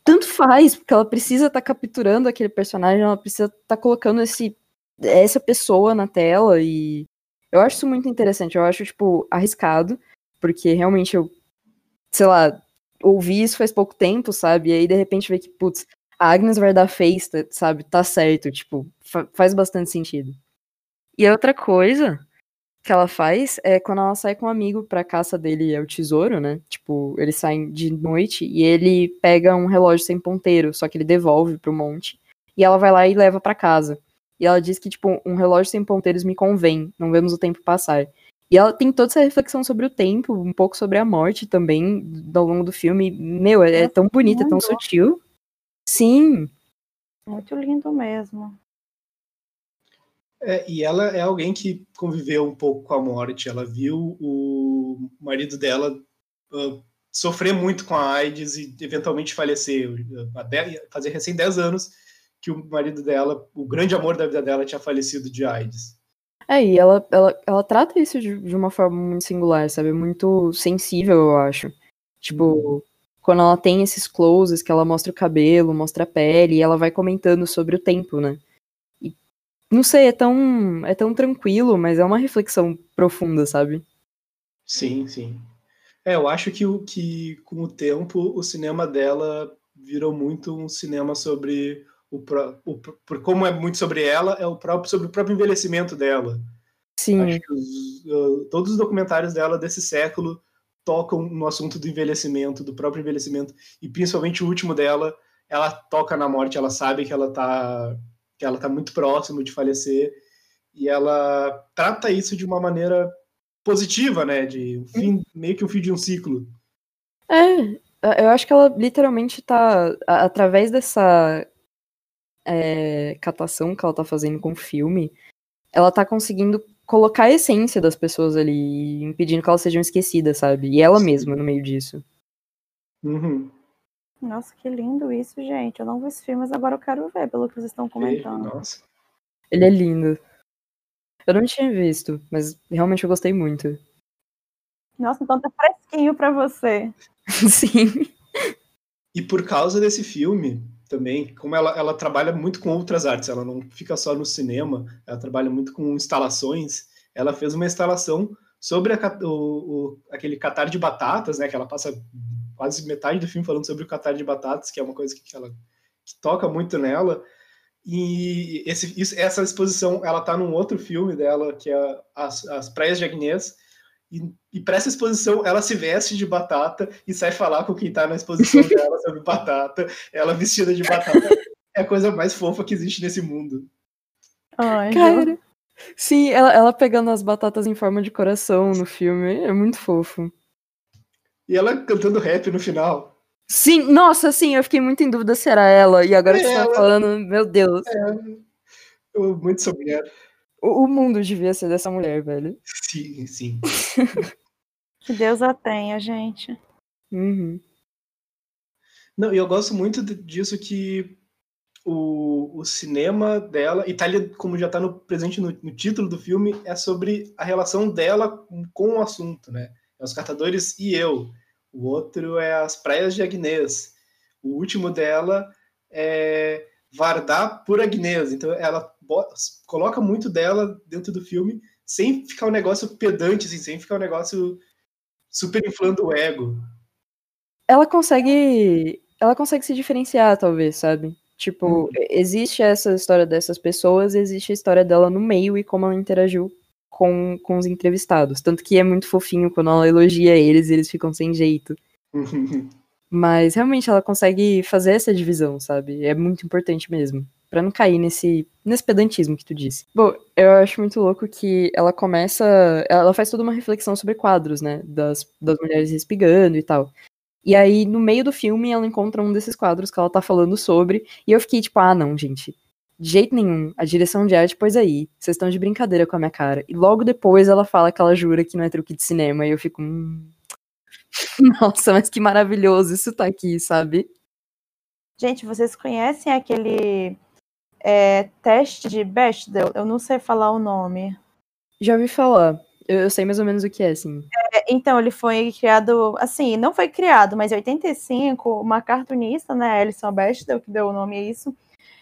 tanto faz, porque ela precisa estar tá capturando aquele personagem, ela precisa estar tá colocando esse, essa pessoa na tela e eu acho isso muito interessante, eu acho, tipo, arriscado, porque realmente eu sei lá, ouvi isso faz pouco tempo, sabe? E aí de repente vê que, putz, a Agnes vai dar festa, sabe? Tá certo, tipo, fa faz bastante sentido. E a outra coisa que ela faz é quando ela sai com um amigo pra caça dele é o tesouro, né? Tipo, eles saem de noite e ele pega um relógio sem ponteiro, só que ele devolve pro monte. E ela vai lá e leva para casa. E ela diz que, tipo, um relógio sem ponteiros me convém, não vemos o tempo passar. E ela tem toda essa reflexão sobre o tempo, um pouco sobre a morte também, ao longo do filme. Meu, é, é tão bonita, é tão sutil. Sim. Muito lindo mesmo. É, e ela é alguém que conviveu um pouco com a morte. Ela viu o marido dela uh, sofrer muito com a AIDS e eventualmente falecer. Fazer recém 10 anos que o marido dela, o grande amor da vida dela, tinha falecido de AIDS. É, e ela, ela, ela trata isso de, de uma forma muito singular, sabe? Muito sensível, eu acho. Tipo, quando ela tem esses closes, que ela mostra o cabelo, mostra a pele, e ela vai comentando sobre o tempo, né? Não sei, é tão, é tão tranquilo, mas é uma reflexão profunda, sabe? Sim, sim. É, eu acho que, o, que com o tempo o cinema dela virou muito um cinema sobre o, o, por como é muito sobre ela, é o próprio sobre o próprio envelhecimento dela. Sim. Acho que os, uh, todos os documentários dela desse século tocam no assunto do envelhecimento, do próprio envelhecimento, e principalmente o último dela, ela toca na morte, ela sabe que ela tá que ela tá muito próximo de falecer e ela trata isso de uma maneira positiva, né, de fim, meio que o um fim de um ciclo. É, eu acho que ela literalmente tá através dessa é, catação que ela tá fazendo com o filme, ela tá conseguindo colocar a essência das pessoas ali, impedindo que elas sejam esquecidas, sabe? E ela mesma no meio disso. Uhum. Nossa, que lindo isso, gente. Eu não vi esse filme, mas agora eu quero ver, pelo que vocês estão comentando. Nossa. Ele é lindo. Eu não tinha visto, mas realmente eu gostei muito. Nossa, então tá fresquinho pra você. *laughs* Sim. E por causa desse filme, também, como ela, ela trabalha muito com outras artes, ela não fica só no cinema, ela trabalha muito com instalações. Ela fez uma instalação sobre a, o, o, aquele catar de batatas, né? Que ela passa quase metade do filme falando sobre o catar de batatas, que é uma coisa que, que ela que toca muito nela. E esse, isso, essa exposição, ela tá num outro filme dela, que é As, As Praias de Agnès, e, e para essa exposição, ela se veste de batata e sai falar com quem tá na exposição *laughs* dela sobre batata. Ela vestida de batata *laughs* é a coisa mais fofa que existe nesse mundo. Ai, Cara, sim, ela, ela pegando as batatas em forma de coração no filme, é muito fofo. E ela cantando rap no final. Sim, nossa, sim, eu fiquei muito em dúvida se era ela. E agora é que você tá falando, meu Deus. É, eu, muito sobre ela. O, mundo devia ser dessa mulher, velho. Sim, sim. *laughs* que Deus a tenha, gente. Uhum. Não, e eu gosto muito disso que o, o cinema dela, Itália, como já está no presente no, no, título do filme, é sobre a relação dela com o assunto, né? É os catadores e eu. O outro é as praias de Agnès. O último dela é Vardar por Agnès. Então ela coloca muito dela dentro do filme, sem ficar um negócio pedante, assim, sem ficar um negócio super inflando o ego. Ela consegue. Ela consegue se diferenciar, talvez, sabe? Tipo, uhum. existe essa história dessas pessoas, existe a história dela no meio e como ela interagiu com, com os entrevistados. Tanto que é muito fofinho quando ela elogia eles e eles ficam sem jeito. *laughs* Mas realmente ela consegue fazer essa divisão, sabe? É muito importante mesmo. para não cair nesse, nesse pedantismo que tu disse. Bom, eu acho muito louco que ela começa. Ela faz toda uma reflexão sobre quadros, né? Das, das mulheres respigando e tal. E aí, no meio do filme, ela encontra um desses quadros que ela tá falando sobre. E eu fiquei tipo, ah, não, gente. De jeito nenhum. A direção de arte, pois aí. Vocês estão de brincadeira com a minha cara. E logo depois ela fala que ela jura que não é truque de cinema. E eu fico. Hum... *laughs* Nossa, mas que maravilhoso isso tá aqui, sabe? Gente, vocês conhecem aquele é, teste de Bechdel? Eu não sei falar o nome. Já ouvi falar. Eu, eu sei mais ou menos o que é, assim. É, então, ele foi criado, assim, não foi criado, mas em 85, uma cartunista, né, Alison Bechdel, que deu o nome a isso,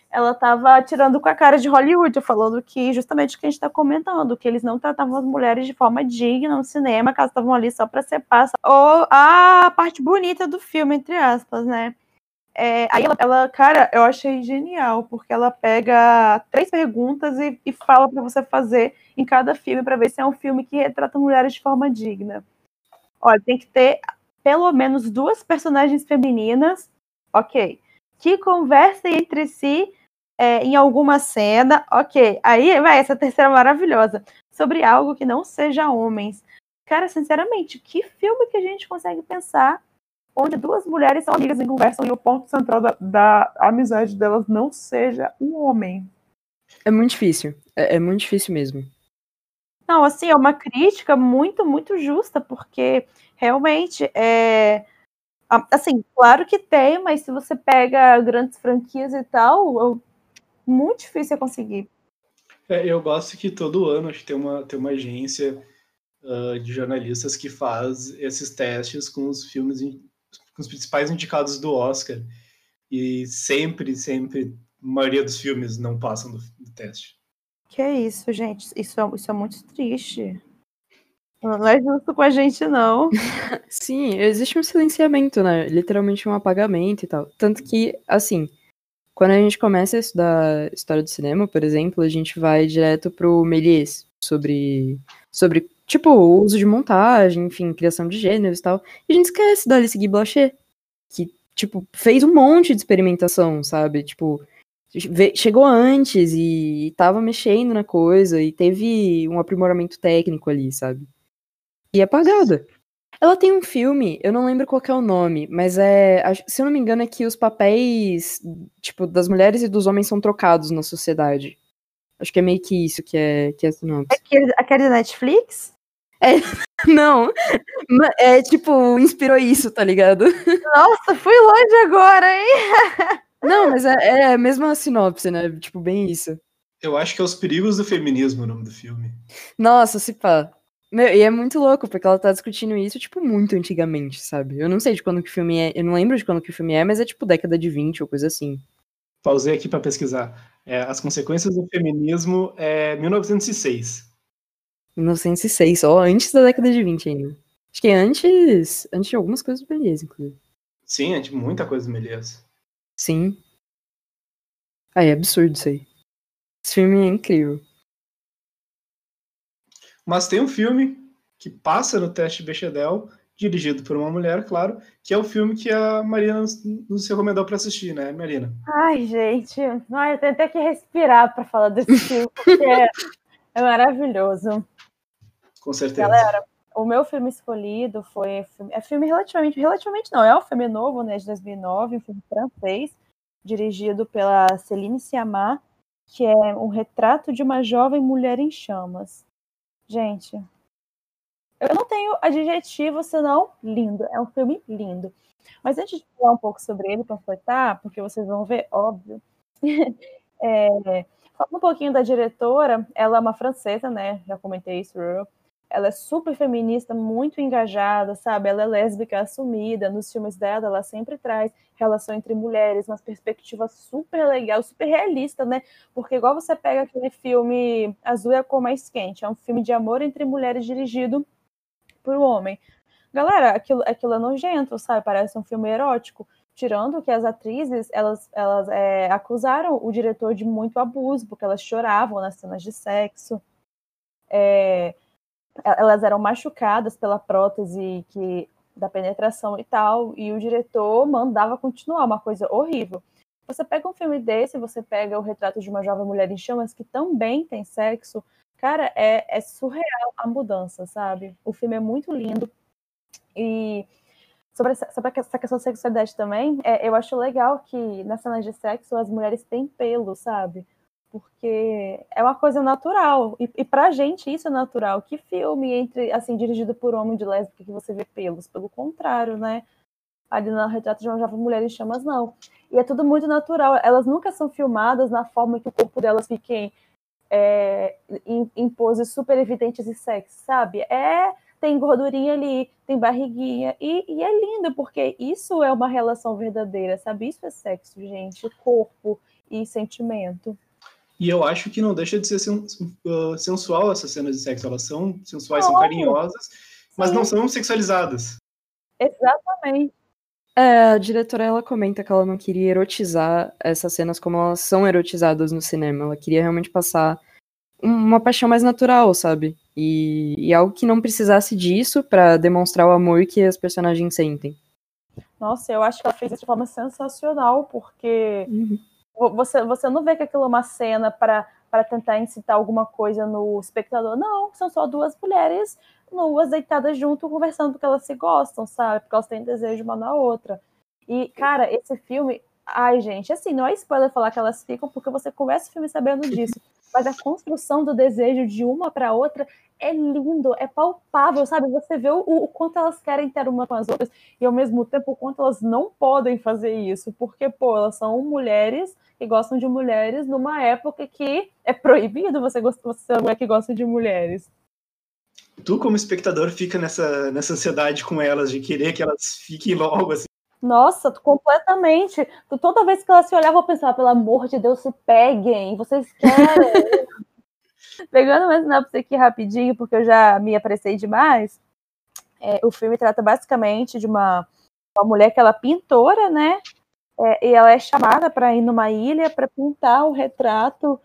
ela estava tirando com a cara de Hollywood, falando que justamente o que a gente está comentando, que eles não tratavam as mulheres de forma digna no cinema, que elas estavam ali só para ser passa. Ou a parte bonita do filme, entre aspas, né? É, aí ela, ela, cara, eu achei genial, porque ela pega três perguntas e, e fala para você fazer em cada filme para ver se é um filme que retrata mulheres de forma digna. Olha, tem que ter pelo menos duas personagens femininas, ok, que conversem entre si é, em alguma cena, ok. Aí vai essa terceira maravilhosa sobre algo que não seja homens. Cara, sinceramente, que filme que a gente consegue pensar onde duas mulheres são amigas e conversam e o ponto central da, da amizade delas não seja um homem? É muito difícil. É, é muito difícil mesmo. Não, assim, é uma crítica muito, muito justa, porque realmente é. Assim, claro que tem, mas se você pega grandes franquias e tal, muito difícil conseguir. É, eu gosto que todo ano acho que tem uma, tem uma agência uh, de jornalistas que faz esses testes com os filmes, com os principais indicados do Oscar. E sempre, sempre, a maioria dos filmes não passam do, do teste. Que é isso, gente? Isso é, isso é muito triste. Não é justo com a gente, não. *laughs* Sim, existe um silenciamento, né? Literalmente um apagamento e tal. Tanto que, assim, quando a gente começa a estudar história do cinema, por exemplo, a gente vai direto pro Méliès, sobre, sobre tipo, o uso de montagem, enfim, criação de gêneros e tal. E a gente esquece da Alice Guy Blanchet, que, tipo, fez um monte de experimentação, sabe? Tipo, chegou antes e tava mexendo na coisa e teve um aprimoramento técnico ali, sabe? E é apagada. Ela tem um filme, eu não lembro qual é o nome, mas é. Se eu não me engano, é que os papéis, tipo, das mulheres e dos homens são trocados na sociedade. Acho que é meio que isso que é, que é sinopse. Aquele, aquele da Netflix? É, *laughs* não. É tipo, inspirou isso, tá ligado? *laughs* Nossa, fui longe agora, hein? Não, mas é, é a mesma sinopse, né? Tipo, bem isso. Eu acho que é Os Perigos do Feminismo o nome do filme. Nossa, se pá. Meu, e é muito louco, porque ela tá discutindo isso, tipo, muito antigamente, sabe? Eu não sei de quando que o filme é. Eu não lembro de quando que o filme é, mas é tipo década de 20 ou coisa assim. Pausei aqui para pesquisar. É, as consequências do feminismo é 1906. 1906, ó, antes da década de 20 ainda. Acho que é antes, antes de algumas coisas do Melies, inclusive. Sim, antes de muita coisa do Melies. Sim. Ah, é absurdo isso aí. Esse filme é incrível. Mas tem um filme que passa no teste Bechdel, dirigido por uma mulher, claro, que é o filme que a Marina nos recomendou para assistir, né, Marina? Ai, gente, ai, eu tenho até que respirar para falar desse filme, porque é, é maravilhoso. Com certeza. Galera, o meu filme escolhido foi é filme relativamente, relativamente não, é um filme novo, né, de 2009, um filme francês, dirigido pela Céline Sciamma, que é um retrato de uma jovem mulher em chamas. Gente, eu não tenho adjetivo senão lindo. É um filme lindo. Mas antes de falar um pouco sobre ele, panfletar, porque vocês vão ver, óbvio. *laughs* é, um pouquinho da diretora. Ela é uma francesa, né? Já comentei isso. Ela é super feminista, muito engajada, sabe? Ela é lésbica assumida. Nos filmes dela, ela sempre traz relação entre mulheres, uma perspectiva super legal, super realista, né? Porque igual você pega aquele filme Azul é a cor mais quente, é um filme de amor entre mulheres dirigido por um homem. Galera, aquilo, aquilo é nojento, sabe? Parece um filme erótico. Tirando que as atrizes, elas, elas é, acusaram o diretor de muito abuso, porque elas choravam nas cenas de sexo. É, elas eram machucadas pela prótese que da penetração e tal, e o diretor mandava continuar, uma coisa horrível. Você pega um filme desse, você pega o retrato de uma jovem mulher em chamas que também tem sexo, cara, é, é surreal a mudança, sabe? O filme é muito lindo. E sobre essa, sobre essa questão de sexualidade também, é, eu acho legal que nas cenas de sexo as mulheres têm pelo, sabe? Porque é uma coisa natural. E, e pra gente isso é natural. Que filme entre, assim, dirigido por homem de lésbica que você vê pelos? Pelo contrário, né? Ali no retrato de uma jovem mulher em chamas, não. E é tudo muito natural. Elas nunca são filmadas na forma que o corpo delas fique é, em, em poses super evidentes e sexy, sabe? É tem gordurinha ali, tem barriguinha, e, e, é lindo, porque isso é uma relação verdadeira, sabe? Isso é sexo, gente, corpo e sentimento. E eu acho que não deixa de ser uh, sensual essas cenas de sexo. Elas são sensuais, são carinhosas, mas Sim. não são sexualizadas. Exatamente. É, a diretora ela comenta que ela não queria erotizar essas cenas como elas são erotizadas no cinema. Ela queria realmente passar uma paixão mais natural, sabe? E, e algo que não precisasse disso para demonstrar o amor que as personagens sentem. Nossa, eu acho que ela fez isso de forma sensacional, porque uhum você, você não vê que aquilo é uma cena para tentar incitar alguma coisa no espectador. Não, são só duas mulheres nuas deitadas junto, conversando porque elas se gostam, sabe? Porque elas têm desejo uma na outra. E, cara, esse filme. Ai, gente, assim, não é spoiler falar que elas ficam, porque você começa o filme sabendo disso. Mas a construção do desejo de uma para outra é lindo, é palpável, sabe? Você vê o, o, quanto elas querem ter uma com as outras e ao mesmo tempo o quanto elas não podem fazer isso, porque, pô, elas são mulheres que gostam de mulheres numa época que é proibido você, você ser mulher que gosta de mulheres. Tu, como espectador, fica nessa, nessa ansiedade com elas, de querer que elas fiquem logo, assim. Nossa, completamente. Toda vez que elas se olhavam, eu pensava, pelo amor de Deus, se peguem, vocês querem. *laughs* Pegando uma sinopse aqui rapidinho, porque eu já me apressei demais. É, o filme trata basicamente de uma, uma mulher que ela é pintora, né? É, e ela é chamada para ir numa ilha para pintar o retrato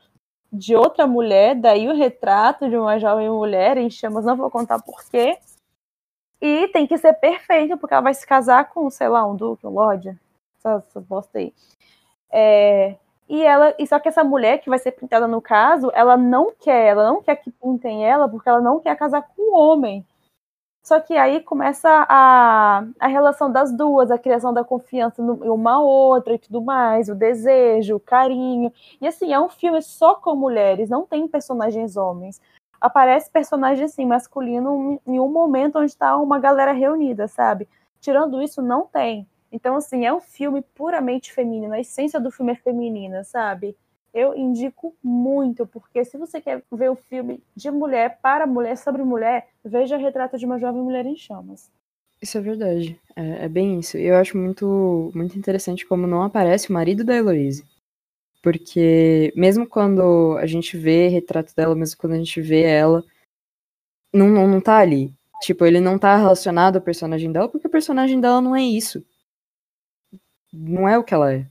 de outra mulher, daí o retrato de uma jovem mulher em chamas, não vou contar porquê. E tem que ser perfeito, porque ela vai se casar com, sei lá, um duque, um lord, essas, essas bosta aí. É, e ela, e só que essa mulher que vai ser pintada no caso, ela não quer, ela não quer que pintem ela, porque ela não quer casar com o homem. Só que aí começa a, a relação das duas, a criação da confiança em uma outra e tudo mais, o desejo, o carinho. E assim, é um filme só com mulheres, não tem personagens homens. Aparece personagem assim, masculino em um momento onde está uma galera reunida, sabe? Tirando isso, não tem. Então, assim, é um filme puramente feminino. A essência do filme é feminina, sabe? Eu indico muito, porque se você quer ver um filme de mulher para mulher, sobre mulher, veja Retrato de uma Jovem Mulher em Chamas. Isso é verdade. É, é bem isso. Eu acho muito, muito interessante como não aparece o marido da Heloise. Porque mesmo quando a gente vê retrato dela, mesmo quando a gente vê ela, não, não, não tá ali. Tipo, ele não tá relacionado ao personagem dela, porque o personagem dela não é isso não é o que ela é.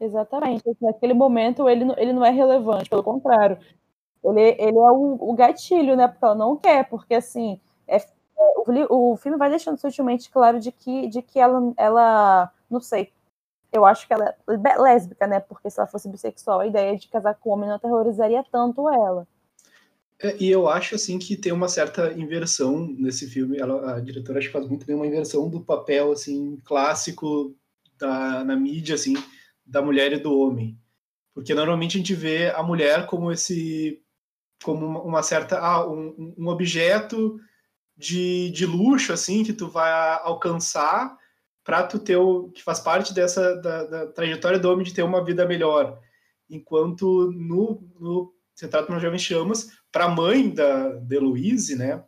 Exatamente. Naquele momento ele, ele não é relevante, pelo contrário. Ele, ele é o, o gatilho, né? Porque ela não quer, porque assim, é, é, o, o filme vai deixando sutilmente claro de que, de que ela, ela, não sei, eu acho que ela é lésbica, né? Porque se ela fosse bissexual, a ideia de casar com homem não aterrorizaria tanto ela. É, e eu acho assim que tem uma certa inversão nesse filme. Ela, a diretora acho que faz muito bem uma inversão do papel assim clássico da, na mídia, assim, da mulher e do homem. Porque normalmente a gente vê a mulher como esse como uma certa ah, um, um objeto de, de luxo assim que tu vai alcançar para tu ter o que faz parte dessa da, da, trajetória do homem de ter uma vida melhor enquanto no, no você trata uma jovem chamas para a mãe da de Louise né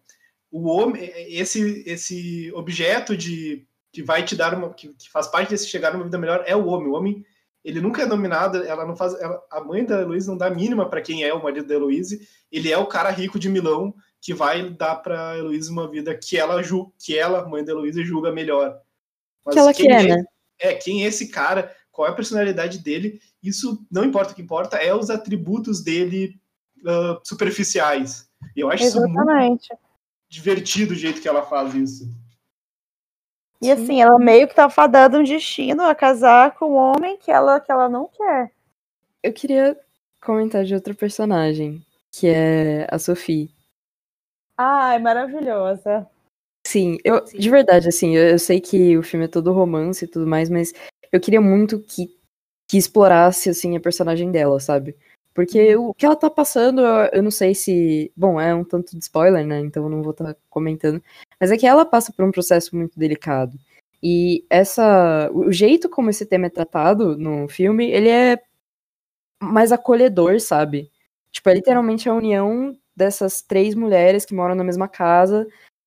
o homem, esse, esse objeto de que vai te dar uma, que, que faz parte desse chegar numa vida melhor é o homem. O homem, ele nunca é nominado, ela não faz, ela, a mãe da Heloísa não dá mínima para quem é o marido da Heloísa. Ele é o cara rico de Milão que vai dar para Heloísa uma vida que ela que ela, mãe da Heloísa, julga melhor. Mas que ela quer, é, né? É, quem é esse cara? Qual é a personalidade dele? Isso não importa, o que importa é os atributos dele uh, superficiais. E eu acho Exatamente. isso muito divertido o jeito que ela faz isso. E assim, ela meio que tá fadando um destino a casar com um homem que ela, que ela não quer. Eu queria comentar de outro personagem, que é a Sophie. Ai, maravilhosa. Sim, eu, de verdade, assim, eu, eu, sei que o filme é todo romance e tudo mais, mas eu queria muito que, que explorasse, assim, a personagem dela, sabe? Porque uhum. o que ela tá passando, eu não sei se. Bom, é um tanto de spoiler, né? Então eu não vou estar tá comentando. Mas é que ela passa por um processo muito delicado. E essa. O jeito como esse tema é tratado no filme, ele é mais acolhedor, sabe? Tipo, é literalmente a união dessas três mulheres que moram na mesma casa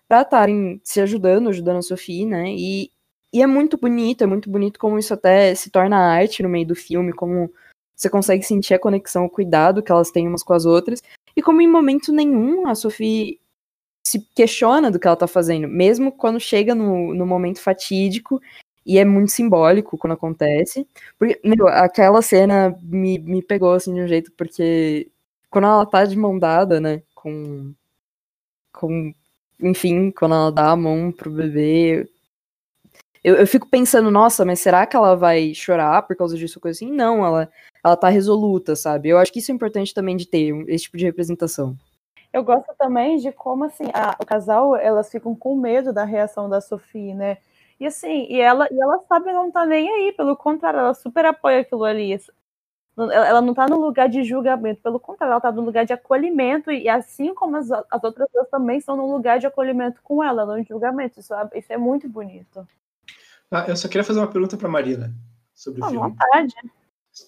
pra estarem se ajudando, ajudando a Sophie, né? E, e é muito bonito, é muito bonito como isso até se torna arte no meio do filme, como você consegue sentir a conexão, o cuidado que elas têm umas com as outras. E como em momento nenhum a Sophie se questiona do que ela tá fazendo, mesmo quando chega no, no momento fatídico, e é muito simbólico quando acontece. Porque, meu, aquela cena me, me pegou assim de um jeito, porque quando ela tá de mão dada, né, com. com enfim, quando ela dá a mão pro bebê, eu, eu fico pensando, nossa, mas será que ela vai chorar por causa disso, coisa assim? Não, ela, ela tá resoluta, sabe? Eu acho que isso é importante também de ter esse tipo de representação. Eu gosto também de como, assim, a, o casal, elas ficam com medo da reação da Sophie, né? E assim, e ela, e ela sabe não tá nem aí, pelo contrário, ela super apoia aquilo ali. Ela não tá no lugar de julgamento, pelo contrário, ela tá no lugar de acolhimento, e assim como as, as outras pessoas também estão no lugar de acolhimento com ela, não de julgamento. Isso, é, isso é muito bonito. Ah, eu só queria fazer uma pergunta para Marina sobre o à filme. vontade.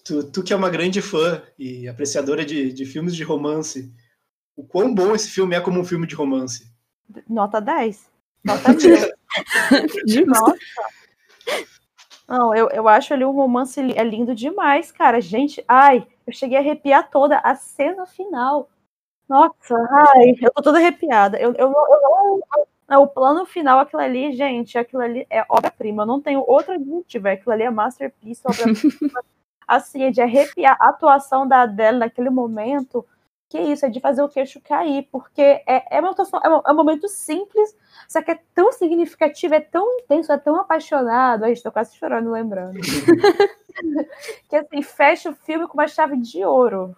Tu, tu, que é uma grande fã e apreciadora de, de filmes de romance, o quão bom esse filme é como um filme de romance? Nota 10. Nota 10. *laughs* Nossa. Não, eu, eu acho ali um romance é lindo demais, cara. Gente, ai, eu cheguei a arrepiar toda a cena final. Nossa, ai, eu tô toda arrepiada. Eu, eu, eu, eu, é, o plano final, aquilo ali, gente, aquilo ali é obra-prima. Eu não tenho outro adjetivo. Aquilo ali é masterpiece, obra-prima. *laughs* assim, é de arrepiar a atuação da Adele naquele momento. Que isso, é de fazer o queixo cair, porque é, é, uma atuação, é, um, é um momento simples, só que é tão significativo, é tão intenso, é tão apaixonado. Ai, estou quase chorando lembrando. *laughs* que assim, fecha o filme com uma chave de ouro.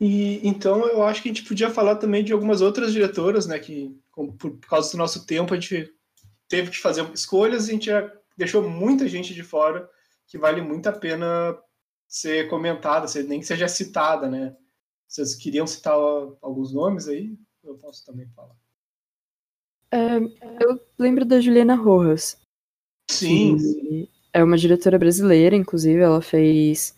E então eu acho que a gente podia falar também de algumas outras diretoras, né, que por causa do nosso tempo a gente teve que fazer escolhas e a gente já deixou muita gente de fora que vale muito a pena ser comentada, nem que seja citada, né? Vocês queriam citar alguns nomes aí? Eu posso também falar. Eu lembro da Juliana Rojas. Sim. É uma diretora brasileira, inclusive, ela fez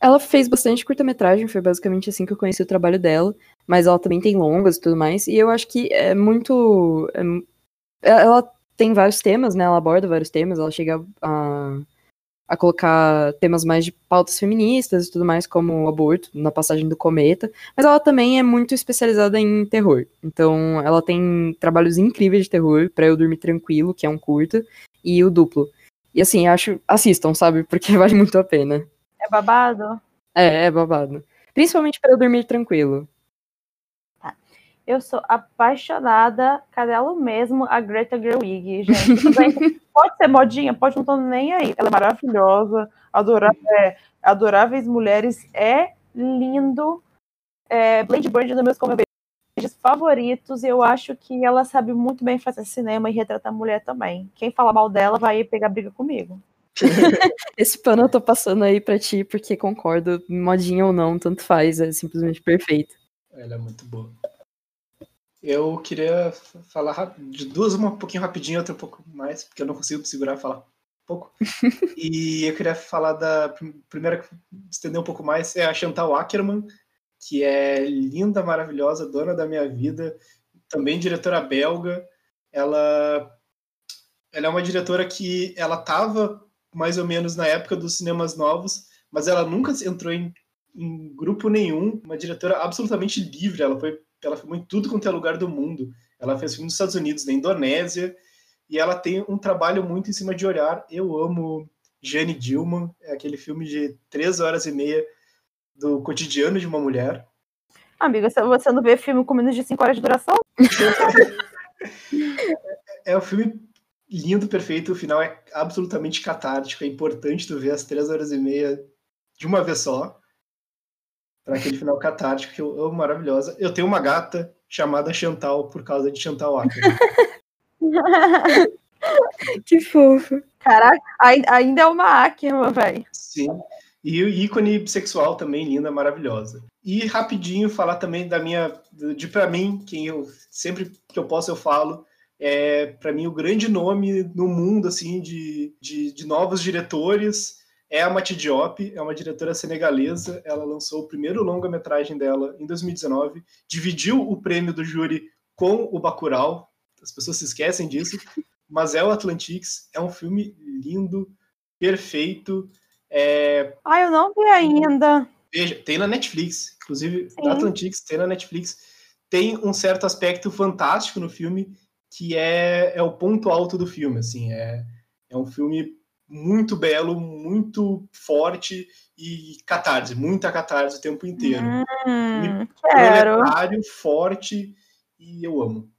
ela fez bastante curta-metragem, foi basicamente assim que eu conheci o trabalho dela, mas ela também tem longas e tudo mais, e eu acho que é muito. É, ela tem vários temas, né? Ela aborda vários temas, ela chega a, a colocar temas mais de pautas feministas e tudo mais, como o aborto, na passagem do cometa, mas ela também é muito especializada em terror. Então, ela tem trabalhos incríveis de terror, para eu dormir tranquilo, que é um curta, e o duplo. E assim, acho. Assistam, sabe? *laughs* Porque vale muito a pena. É babado? É, é babado. Principalmente para eu dormir tranquilo. Eu sou apaixonada, cadelo mesmo, a Greta Gerwig, gente. *laughs* pode ser modinha, pode não tô nem aí. Ela é maravilhosa, adora, é, adoráveis mulheres, é lindo. É, Blade Bird é um dos meus comédias favoritos, e eu acho que ela sabe muito bem fazer cinema e retratar mulher também. Quem fala mal dela vai pegar briga comigo. *laughs* Esse pano eu tô passando aí pra ti, porque concordo, modinha ou não, tanto faz, é simplesmente perfeito. Ela é muito boa. Eu queria falar de duas, uma um pouquinho rapidinho, outra um pouco mais, porque eu não consigo segurar falar um pouco. *laughs* e eu queria falar da primeira, estender um pouco mais, é a Chantal Ackerman, que é linda, maravilhosa, dona da minha vida, também diretora belga. Ela, ela é uma diretora que ela estava mais ou menos na época dos cinemas novos, mas ela nunca entrou em, em grupo nenhum. Uma diretora absolutamente livre. Ela foi, ela foi em tudo quanto é lugar do mundo. Ela fez filme nos Estados Unidos, na Indonésia, e ela tem um trabalho muito em cima de olhar. Eu amo Jane Dillman, é aquele filme de três horas e meia do cotidiano de uma mulher. Amiga, você não vê filme com menos de cinco horas de duração? *laughs* é um filme lindo, perfeito. O final é absolutamente catártico. É importante tu ver as três horas e meia de uma vez só. Para aquele final catártico que eu amo, maravilhosa. Eu tenho uma gata chamada Chantal por causa de Chantal Acker. *laughs* que fofo. Caraca, ainda é uma Ackerman, velho. Sim. E o ícone bissexual também, linda, maravilhosa. E rapidinho falar também da minha, de para mim, quem eu sempre que eu posso eu falo, é para mim o grande nome no mundo assim de, de, de novos diretores é a Mati Diop, é uma diretora senegalesa. Ela lançou o primeiro longa-metragem dela em 2019, dividiu o prêmio do júri com o Bacurau. As pessoas se esquecem disso, mas é o Atlantics. É um filme lindo, perfeito. É... Ah, eu não vi ainda. Veja, tem na Netflix, inclusive Sim. Atlantics tem na Netflix. Tem um certo aspecto fantástico no filme que é, é o ponto alto do filme, assim, é, é um filme muito belo, muito forte e catarse, muita catarse o tempo inteiro. Hum, quero. forte e eu amo.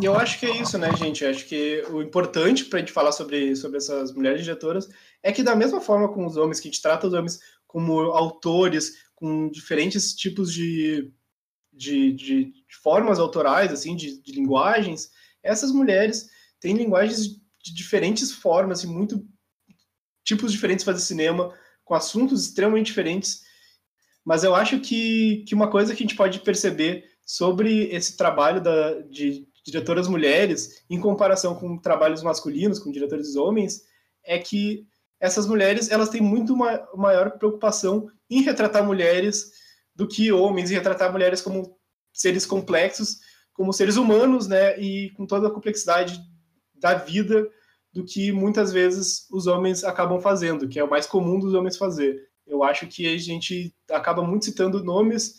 E eu acho que é isso, né, gente? Eu acho que o importante para a gente falar sobre, sobre essas mulheres diretoras é que, da mesma forma com os homens, que a gente trata os homens como autores, com diferentes tipos de, de, de, de formas autorais, assim, de, de, linguagens, essas mulheres têm linguagens de diferentes formas e muito tipos diferentes de fazer cinema, com assuntos extremamente diferentes. Mas eu acho que, que uma coisa que a gente pode perceber sobre esse trabalho da, de diretoras mulheres, em comparação com trabalhos masculinos, com diretores homens, é que essas mulheres elas têm muito maior preocupação em retratar mulheres do que homens, e retratar mulheres como seres complexos, como seres humanos, né, e com toda a complexidade da vida do que muitas vezes os homens acabam fazendo, que é o mais comum dos homens fazer. Eu acho que a gente acaba muito citando nomes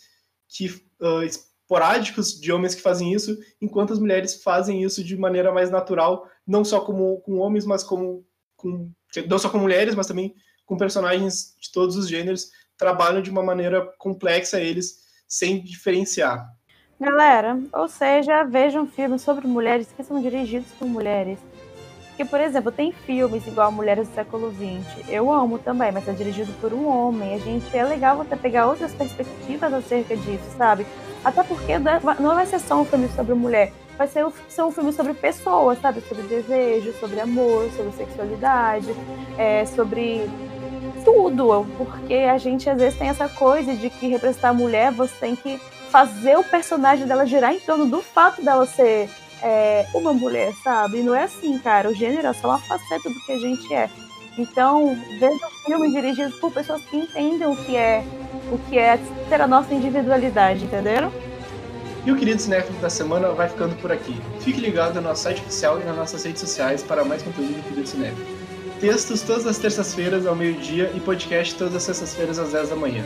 que uh, esporádicos de homens que fazem isso, enquanto as mulheres fazem isso de maneira mais natural, não só como com homens, mas como com não só com mulheres, mas também com personagens de todos os gêneros, trabalham de uma maneira complexa eles, sem diferenciar. Galera, ou seja, vejam filmes sobre mulheres que são dirigidos por mulheres. Porque, por exemplo, tem filmes igual Mulheres do Século XX. Eu amo também, mas é dirigido por um homem. A gente é legal você pegar outras perspectivas acerca disso, sabe? Até porque não vai ser só um filme sobre mulher, vai ser, ser um filme sobre pessoas, sabe? Sobre desejo, sobre amor, sobre sexualidade, é, sobre tudo. Porque a gente às vezes tem essa coisa de que representar a mulher, você tem que fazer o personagem dela girar em torno do fato dela ser é, uma mulher, sabe? E não é assim, cara. O gênero é só uma faceta do que a gente é. Então, veja filmes dirigidos por pessoas que entendem o que é o que é ter a nossa individualidade, entenderam? E o querido Cinéfilo da semana vai ficando por aqui. Fique ligado no nosso site oficial e nas nossas redes sociais para mais conteúdo do Querido Cinéfilo. Textos todas as terças-feiras ao meio-dia e podcast todas as sextas-feiras às 10 da manhã.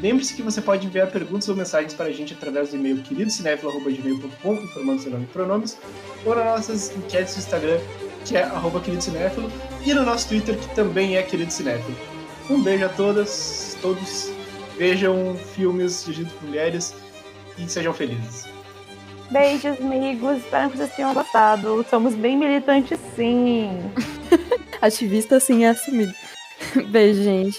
Lembre-se que você pode enviar perguntas ou mensagens para a gente através do e-mail queridocinéfilo.com, informando seu nome e pronomes, ou nas nossas enquetes do Instagram, que é arroba queridocinéfilo, e no nosso Twitter, que também é querido cinéfilo. Um beijo a todas, todos Vejam filmes dirigidos por mulheres e sejam felizes. Beijos, amigos. Espero que vocês tenham gostado. Somos bem militantes, sim. *laughs* Ativista, sim, é assumido. Beijo, gente.